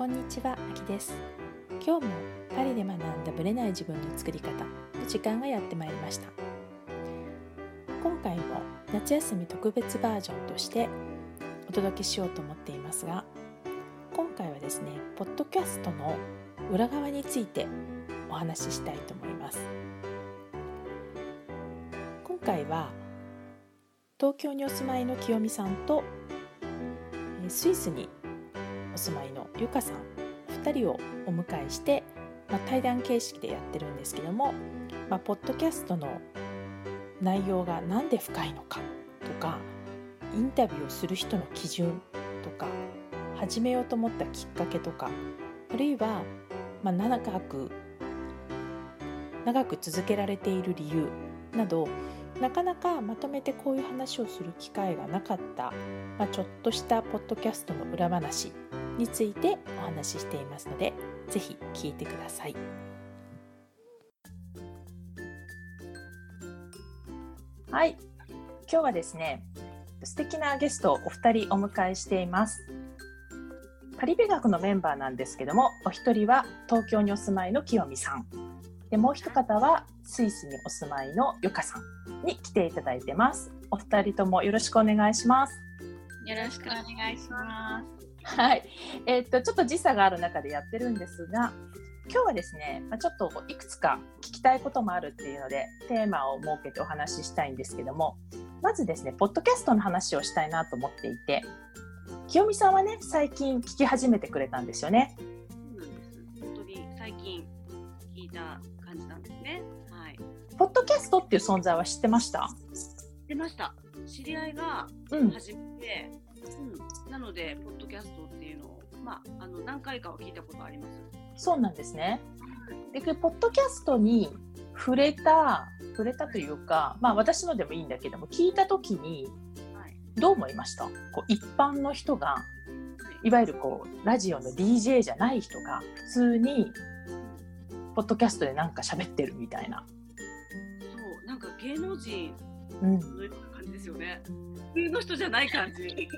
こんにちは、あきです。今日もパリで学んだブレない自分の作り方の時間がやってまいりました。今回も夏休み特別バージョンとしてお届けしようと思っていますが今回はですねポッドキャストの裏側についてお話ししたいと思います。今回は東京にお住まいの清美さんとスイスにお住まいのゆかさん2人をお迎えして、まあ、対談形式でやってるんですけども、まあ、ポッドキャストの内容が何で深いのかとかインタビューをする人の基準とか始めようと思ったきっかけとかあるいは、まあ、長く長く続けられている理由などなかなかまとめてこういう話をする機会がなかった、まあ、ちょっとしたポッドキャストの裏話についてお話ししていますのでぜひ聞いてください。はい、今日はですね素敵なゲストをお二人お迎えしています。パリ美学のメンバーなんですけどもお一人は東京にお住まいの清美さん。でもう一方はスイスにお住まいのゆかさんに来ていただいてます。お二人ともよろしくお願いします。よろしくお願いします。はい、えー、っとちょっと時差がある中でやってるんですが今日はですね、まあ、ちょっといくつか聞きたいこともあるっていうのでテーマを設けてお話ししたいんですけどもまずですねポッドキャストの話をしたいなと思っていて清美さんはね最近聞き始めてくれたんですよね。そうなんです本当に最近聞いた感じなんですね。はい。ポッドキャストっていう存在は知ってました？知ってました。知り合いが始めて、うん、うん、なのでポッドキャストっていうのをまああの何回かは聞いたことあります。そうなんですね。でポッドキャストに触れた触れたというか、まあ、私のでもいいんだけども聞いた時にどう思いました？こう一般の人がいわゆるこうラジオの DJ じゃない人が普通にポッドキャストでなんか喋ってるみたいな。そうなんか芸能人のようよね。うん、普通の人じゃない感じ。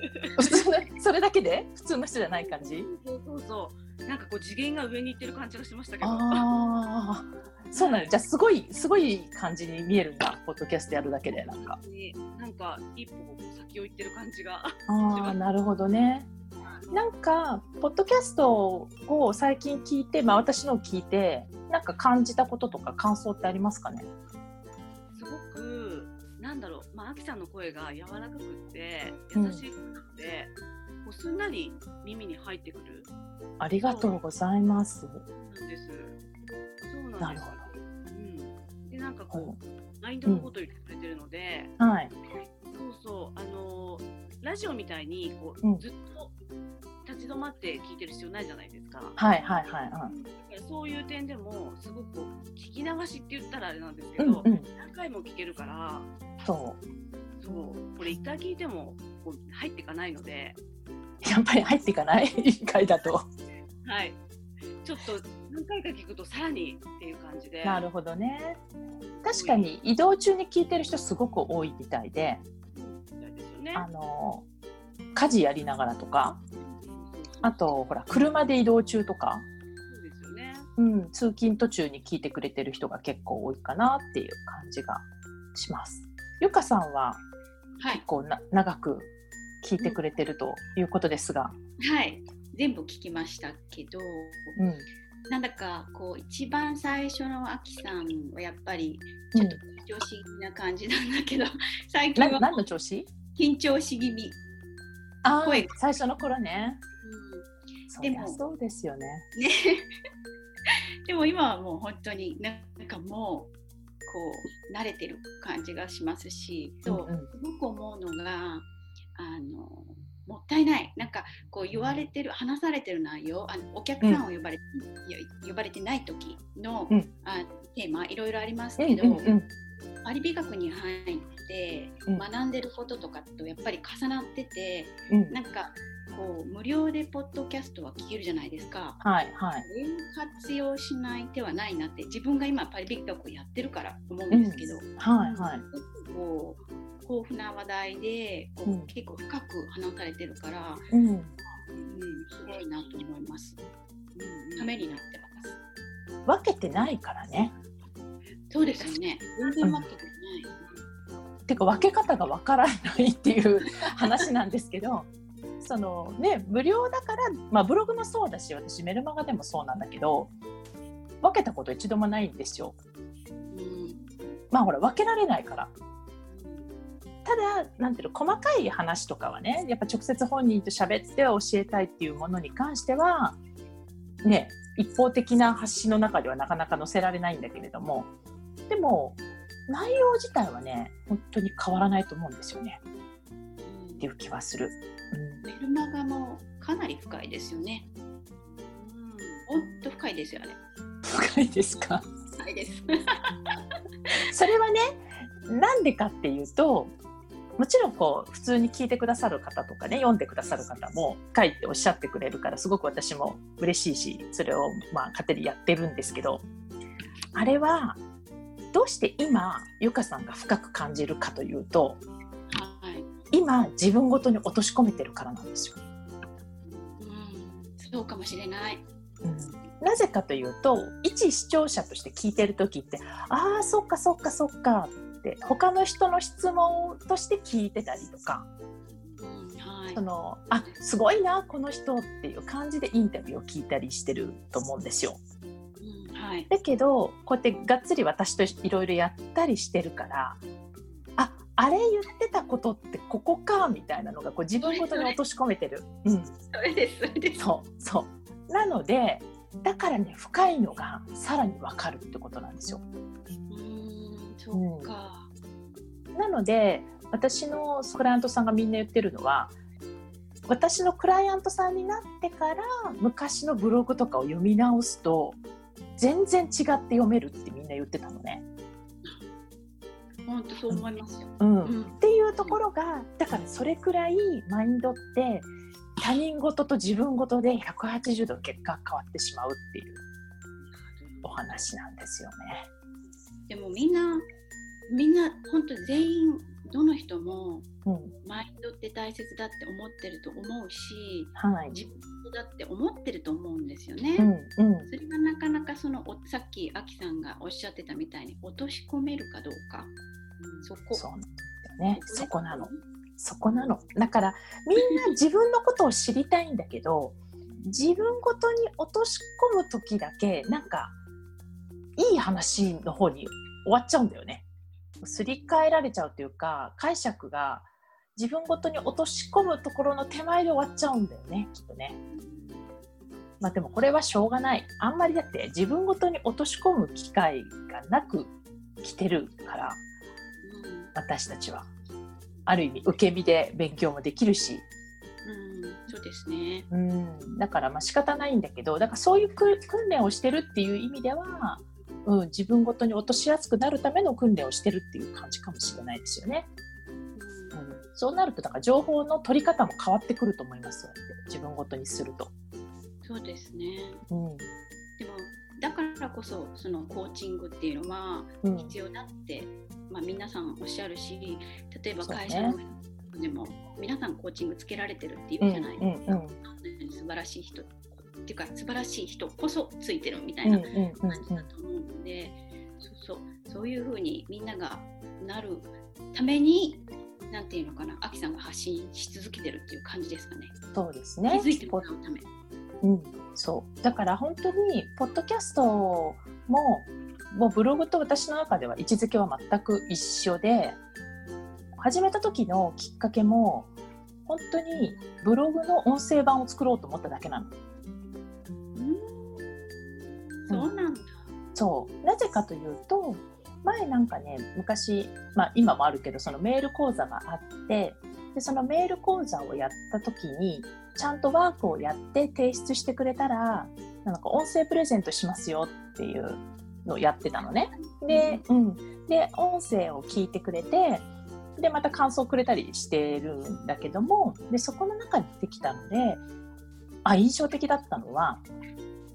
それだけで？普通の人じゃない感じ？そうそうそうなんかこう次元が上に行ってる感じがしましたけど。あそうなの、じゃあすごいすごい感じに見えるんだポッドキャストやるだけでなんか。なんか一歩先を行ってる感じが。ああなるほどね。なんかポッドキャストを最近聞いて、まあ、私のを聞いてなんか感じたこととか感想ってありますかね？なんだろう、まあ、アキさんの声が柔らかくって優しくて、うん、こうすんなり耳に入ってくる。ありがとうございます。なんです。そうなんです。なるほど、うん、でなんかこう、マインドのことを言ってくれてるので、うん、はい。そうそう。あのラジオみたいにこう、うん、ずっと立ち止まって聞いてる必要ないじゃないですか。はいはいはい、はい。そういう点でもすごく聞き流しって言ったらあれなんですけど、うんうん、何回も聞けるから。そう。そうこれ一回聞いてもこう入っていかないので。やっぱり入っていかない？一回だと。はい。ちょっと何回か聞くとさらにっていう感じで。なるほどね。確かに移動中に聞いてる人すごく多いみたいで。ね、あの家事やりながらとかあとほら車で移動中とか。そうですよね、うん、通勤途中に聞いてくれてる人が結構多いかなっていう感じがします。ゆかさんは結構な、はい、長く聞いてくれてるということですが、はい。全部聞きましたけど、うん、なんだかこう一番最初のあきさんはやっぱりちょっと緊張し気な感じなんだけど、うん、最近は何の調子？緊張し気味。あ声最初の頃ね、うん、でもそうですよね。ね。でも今はもう本当になんかもうこう慣れてる感じがしますし、とすごく思うのがあのもったいない。なんかこう言われてる話されてる内容あのお客さんを呼ばれ,、うん、呼ばれてない時の、うん、あテーマいろいろありますけど、うんうん。うん、パリ美学に入って学んでることとかとやっぱり重なってて、うん、なんかこう無料でポッドキャストは聞けるじゃないですか。はいはい。活用しない手はないなって自分が今パリ美学をやってるから思うんですけど、うん、はいはい。こう豊富な話題でこう、うん、結構深く話されてるから、うん、うん、すごいなと思います。うん、ためになってます。分けてないからねそうですよね。全然分けてない。ていうか分け方が分からないっていう話なんですけどそのね無料だから、まあ、ブログもそうだし私メルマガでもそうなんだけど分けたこと一度もないんですよ。うんまあほら分けられないから。ただなんていうの細かい話とかはねやっぱ直接本人と喋って教えたいっていうものに関してはね一方的な発信の中ではなかなか載せられないんだけれどもでも内容自体はね本当に変わらないと思うんですよねうんっていう気はする。メルマガもかなり深いですよね。ほんと深いですよあれ。深いですか？深いです。それはねなんでかっていうともちろんこう普通に聞いてくださる方とかね読んでくださる方も書いておっしゃってくれるからすごく私も嬉しいしそれをまあ勝手にやってるんですけどあれはどうして今ゆかさんが深く感じるかというとはい。今自分ごとに落とし込めてるからなんですよ。うん、そうかもしれない。なぜかというと一視聴者として聞いてる時ってああそっかそっかそっかって他の人の質問として聞いてたりとかうん、はいそ。のあすごいなこの人っていう感じでインタビューを聞いたりしてると思うんですよ。うん、はい。だけどこうやってがっつり私といろいろやったりしてるからああれ言ってたことってここかみたいなのがこう自分ごとに落とし込めてる。うんそれです。それです。そうそうなのでだからね深いのがさらに分かるってことなんですよ。うん、そうか。なので私のクライアントさんがみんな言ってるのは私のクライアントさんになってから昔のブログとかを読み直すと全然違って読めるってみんな言ってたのね。本当そう思いますよ。うんうんっていうところがだからそれくらいマインドって他人事と自分事で180度結果が変わってしまうっていうお話なんですよね。でもみんなみんな本当全員どの人もうんマインドって大切だって思ってると思うしはい自分だって思ってると思うんですよね。うんうんそれがなかなかそのおさっきあきさんがおっしゃってたみたいに落とし込めるかどうか、うんそこそうなんですよね。そこなの。そこなの。だからみんな 自分のことを知りたいんだけど自分ごとに落とし込む時だけなんかいい話の方に終わっちゃうんだよね。すり替えられちゃうというか解釈が自分ごとに落とし込むところの手前で終わっちゃうんだよねきっとね。まあでもこれはしょうがない。あんまりだって自分ごとに落とし込む機会がなく来てるからうん私たちは。ある意味受け身で勉強もできるし、うん、そうですね。うん、だからまあ仕方ないんだけどだからそういうく訓練をしてるっていう意味では、うん、自分ごとに落としやすくなるための訓練をしてるっていう感じかもしれないですよね。うんうん、そうなるとだから情報の取り方も変わってくると思いますよ自分ごとにすると。そうですね。うんでもだからこそそのコーチングっていうのはうん必要だって、まあ、皆さんおっしゃるし例えば会社の人でも、皆さんコーチングつけられてるっていうじゃないですか、うんうん素晴らしい人っていうか素晴らしい人こそついてるみたいなうんうんうん感じだと思うので、そうそう。そういうふうにみんながなるためになんていうのかな、アキさんが発信し続けてるっていう感じですかね。そうです気ね。づいてもらうため。うん、そう。だから本当にポッドキャストももうブログと私の中では位置づけは全く一緒で始めた時のきっかけも本当にブログの音声版を作ろうと思っただけなの。うん、そうなんだ。そうなぜかというと前なんかね昔、まあ、今もあるけどそのメール講座があってでそのメール講座をやった時にちゃんとワークをやって提出してくれたらなんか音声プレゼントしますよっていうのをやってたのね。で,、うん、で音声を聞いてくれてでまた感想をくれたりしてるんだけどもでそこの中に出てきたのであ印象的だったのは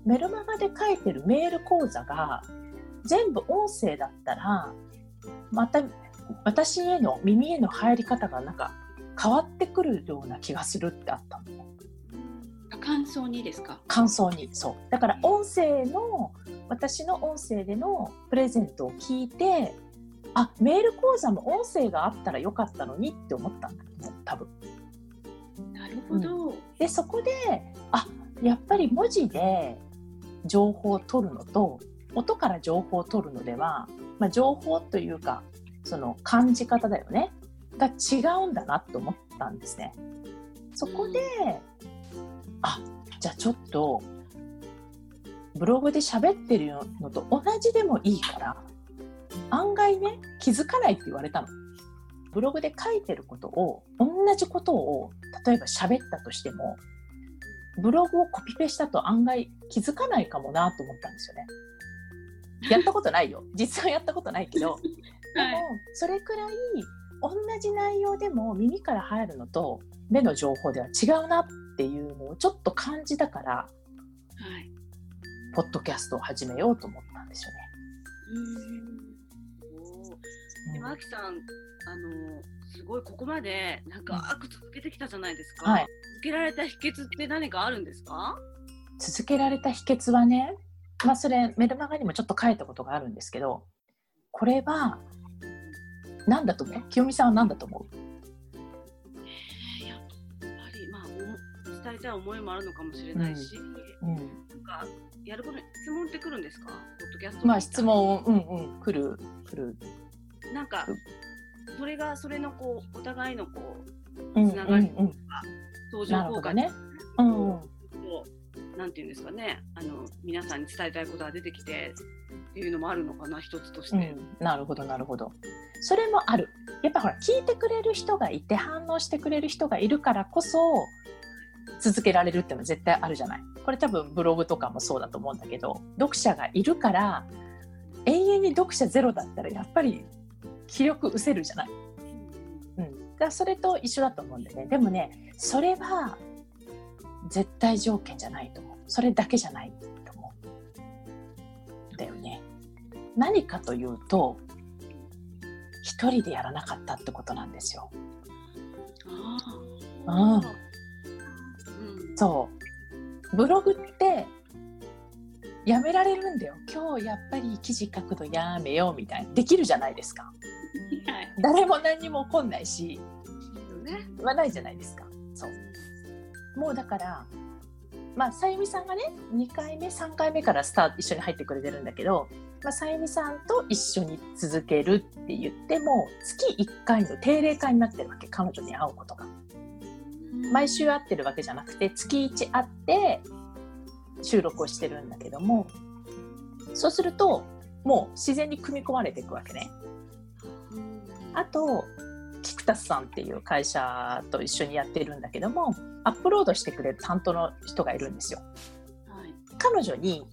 メルマガで書いてるメール講座が全部音声だったらまた私への耳への入り方がなんか変わってくるような気がするってあったのね。感想にですか？感想にそうだから音声の私の音声でのプレゼントを聞いてあメール講座も音声があったらよかったのにって思ったんだと思う多分。なるほど、でそこであやっぱり文字で情報を取るのと音から情報を取るのでは、まあ、情報というかその感じ方だよねが違うんだなと思ったんですね。そこで、あじゃあちょっとブログで喋ってるのと同じでもいいから案外ね気づかないって言われたの。ブログで書いてることを同じことを例えば喋ったとしてもブログをコピペしたと案外気づかないかもなと思ったんですよね。やったことないよ 実はやったことないけど、でもそれくらい同じ内容でも耳から入るのと目の情報では違うなっていうのをちょっと感じたから、はい、ポッドキャストを始めようと思ったんですよね。うん。でも、あきさん、あのすごいここまで長く続けてきたじゃないですか。はい、続けられた秘訣って何かあるんですか？続けられた秘訣はね、まあ、それメルマガにもちょっと書いたことがあるんですけどこれは何だと思う？清美さんは何だと思う？あ伝えたい思いもあるのかもしれないし、うん。うん、なんかやること質問ってくるんですか？ポッドキャストまあ質問うんうん来る来る。なんかそれがそれのこうお互いのこうつながりとか、相乗効果ね、うん、うんなんていうんですかね。あの皆さんに伝えたいことが出てきてっていうのもあるのかな一つとして、うん、なるほどなるほど。それもある。やっぱほら聞いてくれる人がいて反応してくれる人がいるからこそ続けられるっていうのは絶対あるじゃない。これ多分ブログとかもそうだと思うんだけど読者がいるから永遠に読者ゼロだったらやっぱり気力失せるじゃない。うん、だからそれと一緒だと思うんだよね。でもねそれは絶対条件じゃないと思う。それだけじゃないと思うだよね。何かというと一人でやらなかったってことなんですよ。うん、そう。ブログってやめられるんだよ。今日やっぱり記事書くのやめようみたいな。できるじゃないですか、はい、誰も何にも起こんないし、ね、言わないじゃないですか。そう。もうだからまあさゆみさんがね2回目3回目からスタート一緒に入ってくれてるんだけど、まあ、さゆみさんと一緒に続けるって言っても月1回の定例会になってるわけ。彼女に会うことが。毎週会ってるわけじゃなくて月1会って収録をしてるんだけどもそうするともう自然に組み込まれていくわけね。あとキクタスさんっていう会社と一緒にやってるんだけどもアップロードしてくれる担当の人がいるんですよ。はい、彼女に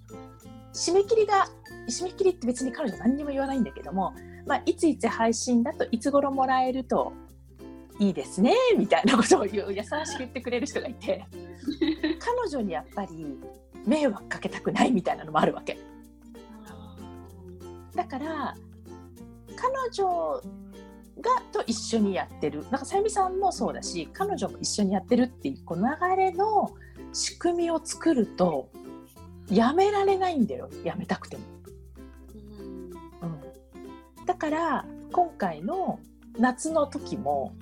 締め切りが締め切りって別に彼女何にも言わないんだけども、まあ、いついつ配信だといつ頃もらえるといいですねみたいなことを言う優しく言ってくれる人がいて。彼女にやっぱり迷惑かけたくないみたいなのもあるわけ。だから彼女がと一緒にやってる。なんかさゆみさんもそうだし彼女も一緒にやってるっていうこの流れの仕組みを作るとやめられないんだよ。やめたくても。うん、だから今回の夏の時も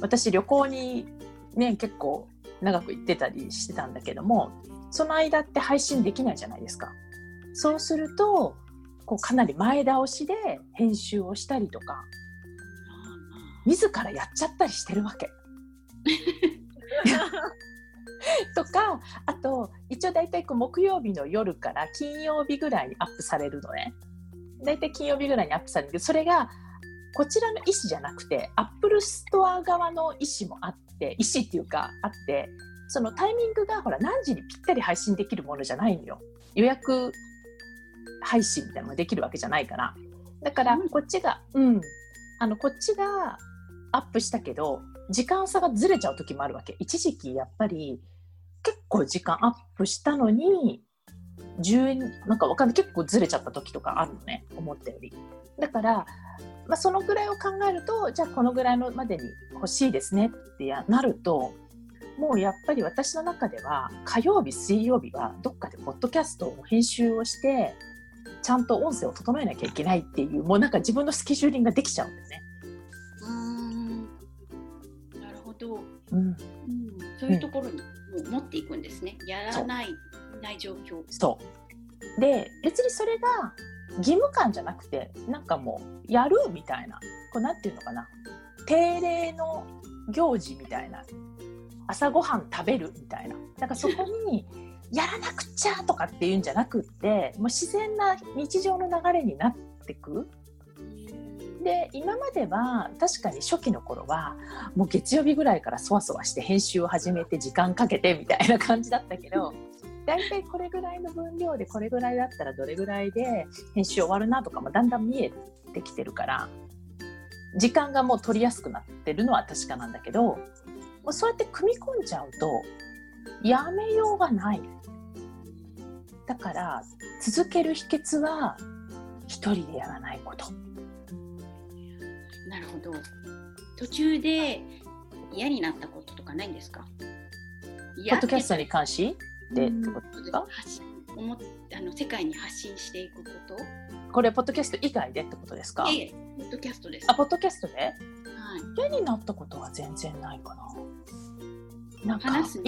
私旅行にね結構長く行ってたりしてたんだけどもその間って配信できないじゃないですか。そうするとこうかなり前倒しで編集をしたりとか自らやっちゃったりしてるわけ。とかあと一応大体こう木曜日の夜から金曜日ぐらいにアップされるのね。大体金曜日ぐらいにアップされるけどそれがこちらの意思じゃなくて Apple Store 側の意思もあって意思っていうかあってそのタイミングがほら何時にぴったり配信できるものじゃないのよ。予約配信みたいなのができるわけじゃないから。だからこっちがうん。あのこっちがアップしたけど時間差がずれちゃう時もあるわけ。一時期やっぱり結構時間アップしたのに10なんかわかんない。結構ずれちゃった時とかあるのね。思ったより。だから、まあ、そのぐらいを考えるとじゃあこのぐらいのまでに欲しいですねってやなるともうやっぱり私の中では火曜日水曜日はどっかでポッドキャストを編集をしてちゃんと音声を整えなきゃいけないっていうもうなんか自分のスケジューリングができちゃうんだよね。うん。なるほど、うん、うん、そういうところにもう持っていくんですね、やらないない状況。そう。で別にそれが義務感じゃなくてなんかもうやるみたいなこうなんていうのかな。定例の行事みたいな。朝ごはん食べるみたいな。だからそこにやらなくちゃとかっていうんじゃなくってもう自然な日常の流れになってく。で今までは確かに初期の頃はもう月曜日ぐらいからそわそわして編集を始めて時間かけてみたいな感じだったけど大体これぐらいの分量でこれぐらいだったらどれぐらいで編集終わるなとかもだんだん見えてきてるから時間がもう取りやすくなってるのは確かなんだけどもうそうやって組み込んじゃうとやめようがない。だから続ける秘訣は一人でやらないこと。なるほど。途中で嫌になったこととかないんですか？ポッドキャストに関し？てってことですか？思あの世界に発信していくこと？これポッドキャスト以外でってことですか？ええポッドキャストです。あポッドキャストで、はい、嫌になったことは全然ないかな。なんか話す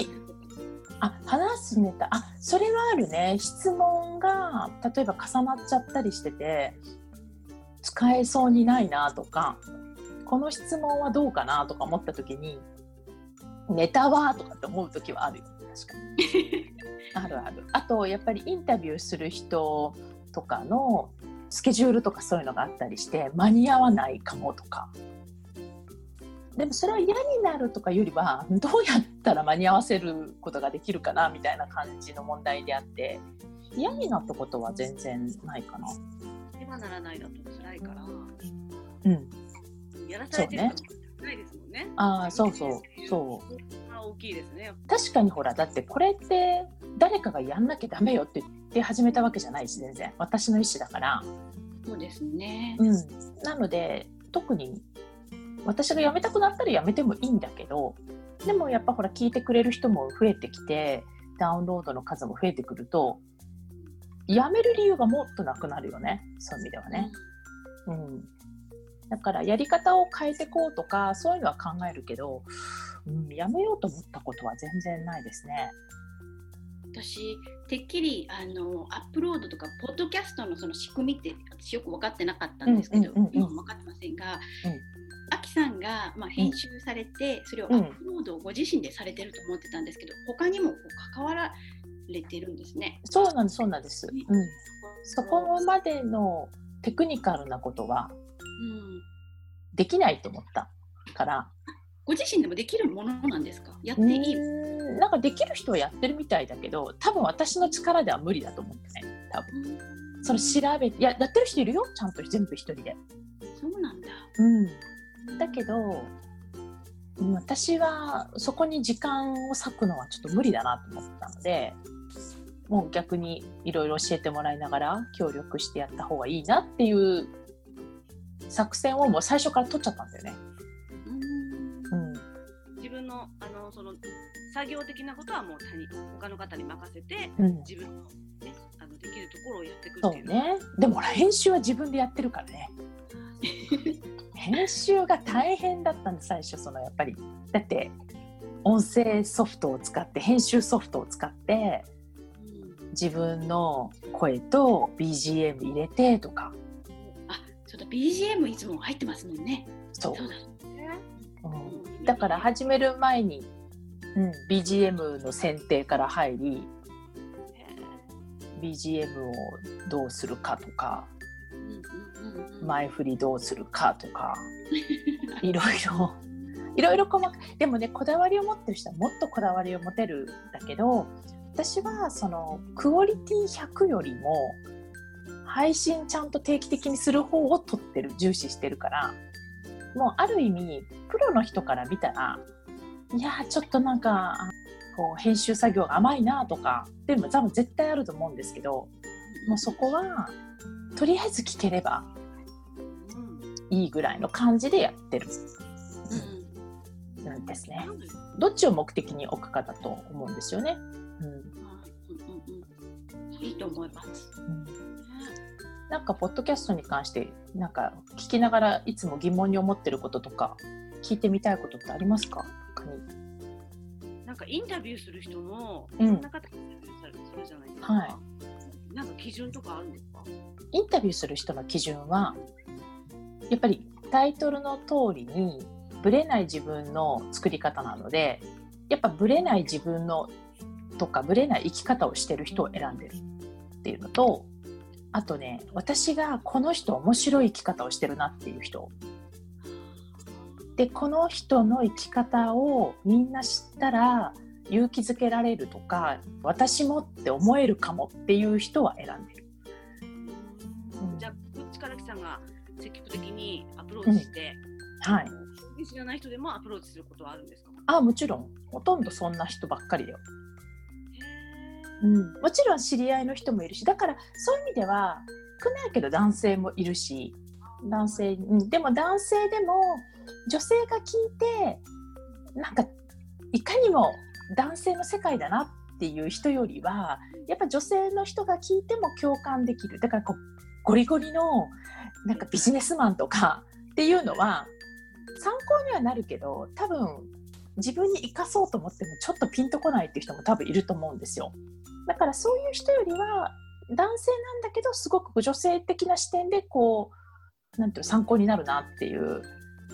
あ話すネタあそれはあるね。質問が例えば重なっちゃったりしてて使えそうにないなとかこの質問はどうかなとか思った時にネタはとかって思う時はあるよあるあるあとやっぱりインタビューする人とかのスケジュールとかそういうのがあったりして間に合わないかもとかでもそれは嫌になるとかよりはどうやったら間に合わせることができるかなみたいな感じの問題であって嫌になったことは全然ないかな。今ならないだと辛いから、うん、やらされてるないですもんね。ああそうそうそう。大きいですね。確かにほらだってこれって誰かがやんなきゃダメよって言って始めたわけじゃないし全然私の意思だから。そうですね。うん。なので特に私が辞めたくなったら辞めてもいいんだけどでもやっぱほら聞いてくれる人も増えてきてダウンロードの数も増えてくると辞める理由がもっとなくなるよねそういう意味ではね。うん、だからやり方を変えていこうとかそういうのは考えるけど、うん、やめようと思ったことは全然ないですね。私てっきりあのアップロードとかポッドキャストのその仕組みって私よく分かってなかったんですけど、うんうんうんうん、今も分かってませんが、うん、アキさんが、まあ、編集されて、それをアップロードをご自身でされてると思ってたんですけど、他にもこう関わられてるんですね。そうなんです、そうなんです。うん、そこまでのテクニカルなことは、できないと思ったから。ご自身でもできるものなんですか？やっていい？なんかできる人はやってるみたいだけど多分私の力では無理だと思ってね多分。その調べいややってる人いるよ？ちゃんと全部一人で。そうなんだ。うん。だけど私はそこに時間を割くのはちょっと無理だなと思ったのでもう逆にいろいろ教えてもらいながら協力してやった方がいいなっていう作戦をもう最初から取っちゃったんだよね。その作業的なことはもう他に他の方に任せて、うん、自分の,、ね、あのできるところをやっていくっていうそうね。でも編集は自分でやってるからね。編集が大変だったんで最初そのやっぱり。だって音声ソフトを使って編集ソフトを使って自分の声と BGM 入れてとか。あちょっと BGM いつも入ってますもんね。そう。だ、うん、だから始める前に、うん、BGM の選定から入り BGM をどうするかとか前振りどうするかとか いろいろいろいろ細かでもねこだわりを持ってる人はもっとこだわりを持てるんだけど私はそのクオリティ100よりも配信ちゃんと定期的にする方を取ってる重視してるからもうある意味プロの人から見たらいやちょっとなんかこう編集作業が甘いなとかでも多分絶対あると思うんですけどもうそこはとりあえず聞ければいいぐらいの感じでやってる。うん、うんですね。どっちを目的に置くかだと思うんですよね。うん、いいと思います。うんなんかポッドキャストに関してなんか聞きながらいつも疑問に思ってることとか聞いてみたいことってありますか？なんかインタビューする人のいろんな方がインタビューされるじゃないですか、はい、なんか基準とかあるんですか？インタビューする人の基準はやっぱりタイトルの通りにぶれない自分の作り方なのでやっぱぶれない自分のとかぶれない生き方をしてる人を選んでるっていうのとあとね私がこの人面白い生き方をしてるなっていう人でこの人の生き方をみんな知ったら勇気づけられるとか私もって思えるかもっていう人は選んでる。じゃあ力木さんが積極的にアプローチして、うん、はい。知らない人でもアプローチすることはあるんですか？あもちろん。ほとんどそんな人ばっかりだよ。うん、もちろん知り合いの人もいるしだからそういう意味では少ないけど男性もいるし男性、うん、でも男性でも女性が聞いてなんかいかにも男性の世界だなっていう人よりはやっぱ女性の人が聞いても共感できるだからこうゴリゴリのなんかビジネスマンとかっていうのは参考にはなるけど多分自分に生かそうと思ってもちょっとピンとこないっていう人も多分いると思うんですよ。だからそういう人よりは男性なんだけどすごく女性的な視点でこうなんていう参考になるなっていう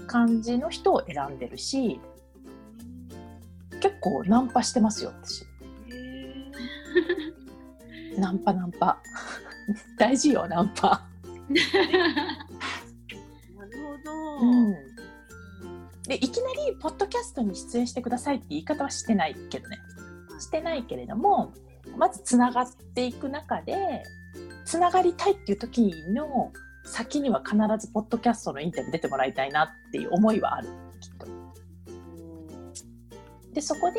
感じの人を選んでるし結構ナンパしてますよ私。ナンパナンパ 大事よナンパ。なるほど。うんでいきなりポッドキャストに出演してくださいって言い方はしてないけどねしてないけれどもまずつながっていく中でつながりたいっていう時の先には必ずポッドキャストのインタビュー出てもらいたいなっていう思いはあるきっと。でそこで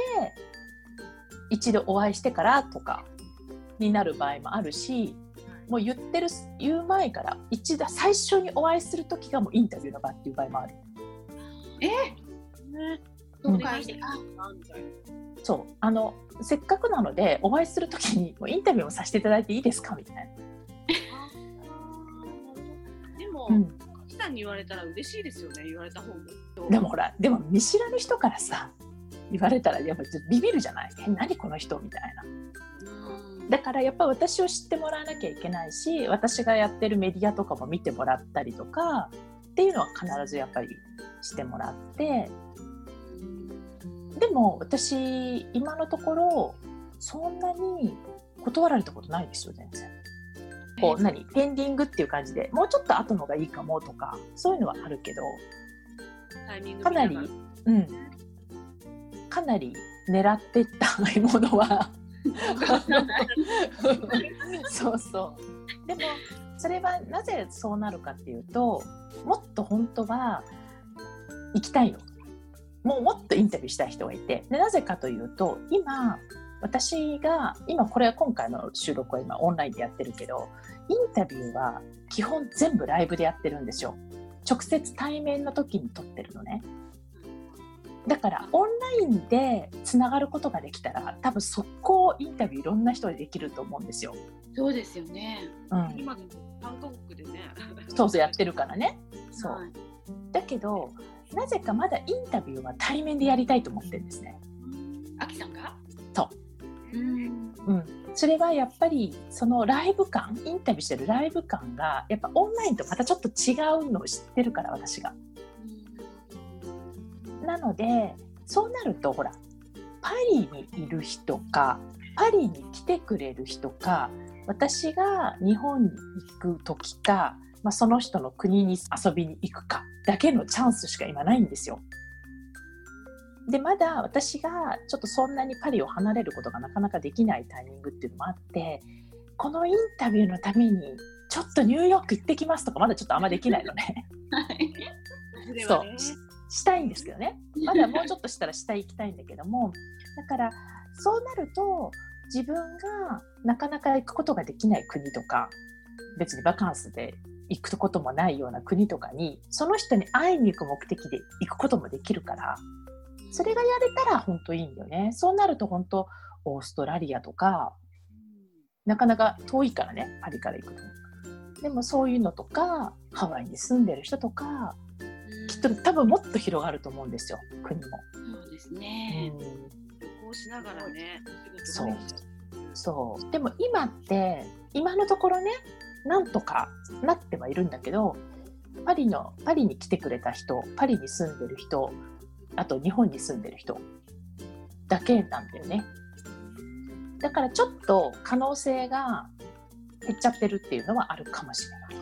一度お会いしてからとかになる場合もあるしもう言ってる言う前から一度最初にお会いする時がもうインタビューの場っていう場合もある。え、ね、うん、そうあのせっかくなのでお会いする時にもうインタビューをさせていただいていいですか？みたいな。うん、さんに言われたら嬉しいですよね言われた方も。でもほらでも見知らぬ人からさ言われたらやっぱビビるじゃない？え何この人みたいな。だからやっぱ私を知ってもらわなきゃいけないし私がやってるメディアとかも見てもらったりとかっていうのは必ずやっぱりしてもらってでも私今のところそんなに断られたことないですよ全然。こう何？ペンディングっていう感じでもうちょっと後のがいいかもとかそういうのはあるけどかなり、うん、かなり狙っていったものはそうそう。でもそれはなぜそうなるかっていうともっと本当は行きたいの。もうもっとインタビューしたい人がいて。でなぜかというと今私が今これは今回の収録は今オンラインでやってるけどインタビューは基本全部ライブでやってるんですよ。直接対面の時に撮ってるのね。だからオンラインでつながることができたら多分速攻インタビューいろんな人でできると思うんですよ。そうですよね、うん、今韓国でね。そうそうやってるからね。そう、はい、だけどなぜかまだインタビューは対面でやりたいと思ってるんですね。あきさんが？そう、うん、うん、それはやっぱりそのライブ感インタビューしてるライブ感がやっぱオンラインとまたちょっと違うのを知ってるから私が。なのでそうなるとほらパリにいる人かパリに来てくれる人か私が日本に行く時かまあ、その人の国に遊びに行くかだけのチャンスしか今ないんですよ。でまだ私がちょっとそんなにパリを離れることがなかなかできないタイミングっていうのもあってこのインタビューのためにちょっとニューヨーク行ってきますとかまだちょっとあんまできないのね。そう。したいんですけどね。まだもうちょっとしたら下行きたいんだけどもだからそうなると自分がなかなか行くことができない国とか別にバカンスで行くこともないような国とかにその人に会いに行く目的で行くこともできるからそれがやれたら本当いいんだよね。そうなると本当オーストラリアとかなかなか遠いからねパリから行くと。でもそういうのとかハワイに住んでる人とかきっと多分もっと広がると思うんですよ国も。そうですね、旅行しながらねそう。そう。でも今って今のところねなんとかなってはいるんだけどパリのパリに来てくれた人パリに住んでる人あと日本に住んでる人だけなんだよね。だからちょっと可能性が減っちゃってるっていうのはあるかもしれない。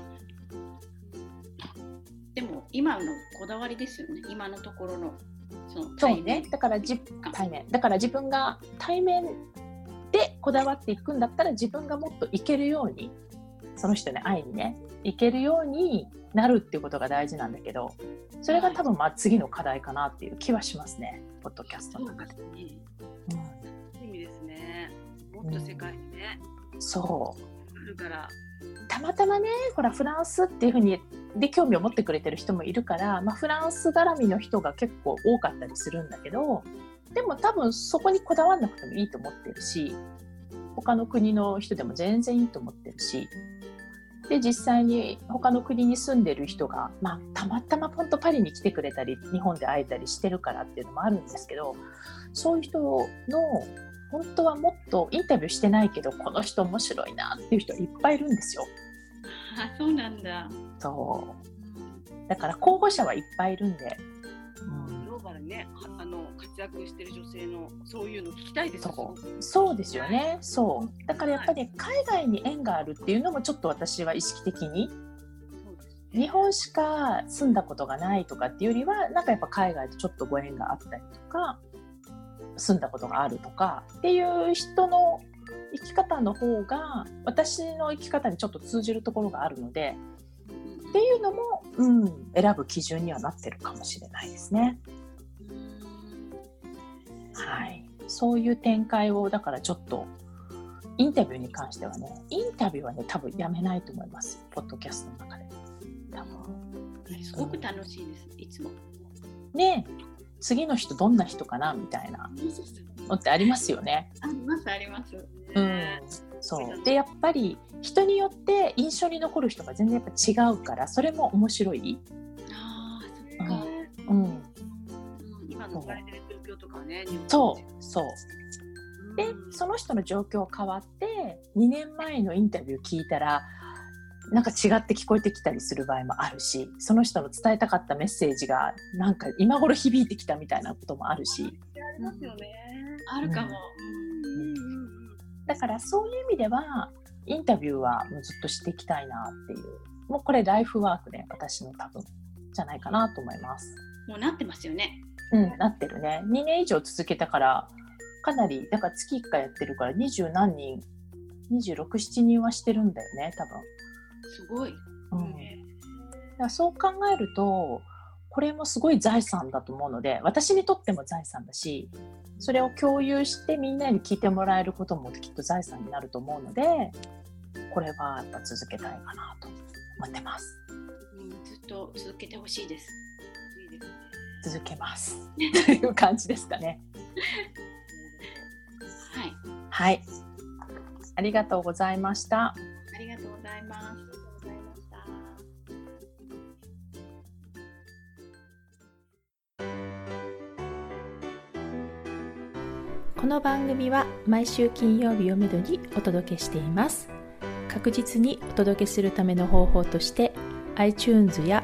でも今のこだわりですよね。今のところのそのそうね。だからじ対面。だから自分が対面でこだわっていくんだったら自分がもっといけるようにその人に会いにねいけるようになるっていうことが大事なんだけどそれが多分まあ次の課題かなっていう気はしますね、ポッドキャストの中で。うん、意味ですね。もっと世界にね。うん、そう。あるからたまたまねほらフランスっていうふうにで興味を持ってくれてる人もいるから、まあ、フランス絡みの人が結構多かったりするんだけどでも多分そこにこだわんなくてもいいと思ってるし他の国の人でも全然いいと思ってるしで実際に他の国に住んでる人が、まあ、たまたまポンとパリに来てくれたり日本で会えたりしてるからっていうのもあるんですけどそういう人の本当はもっとインタビューしてないけどこの人面白いなっていう人いっぱいいるんですよ。あそうなんだ。そう。だから候補者はいっぱいいるんで、うん、ねあの活躍してる女性のそういうの聞きたいですそう。そうですよね。そう。だからやっぱり海外に縁があるっていうのもちょっと私は意識的に。日本しか住んだことがないとかっていうよりはなんかやっぱ海外とちょっとご縁があったりとか住んだことがあるとかっていう人の生き方の方が私の生き方にちょっと通じるところがあるのでっていうのも、うん、選ぶ基準にはなってるかもしれないですね。はい、そういう展開をだからちょっとインタビューに関してはねインタビューはね多分やめないと思います。ポッドキャストの中で。多分。すごく楽しいです、いつも。ね。次の人どんな人かなみたいな。のってありますよね。ありますあります。うん、そう。でやっぱり人によって印象に残る人が全然やっぱ違うからそれも面白い。あそっか、うん、うん、今の況とかね。そうそうでその人の状況変わって2年前のインタビュー聞いたらなんか違って聞こえてきたりする場合もあるしその人の伝えたかったメッセージがなんか今頃響いてきたみたいなこともあるし。ありますよね。あるかも、だからそういう意味ではインタビューはもうずっとしていきたいなっていうもうこれライフワークで私の多分じゃないかなと思います。もうなってますよね。うんなってるね。2年以上続けたからかなりだから月1回やってるから二十何人267人はしてるんだよね多分。すごい。うん、だそう考えるとこれもすごい財産だと思うので私にとっても財産だしそれを共有してみんなに聞いてもらえることもきっと財産になると思うのでこれはやっぱ続けたいかなと思ってます。うん、ずっと続けてほしいです。続けますという感じですかね。はい。はい。ありがとうございました。ありがとうございます。この番組は毎週金曜日をめどにお届けしています確実にお届けするための方法として iTunes や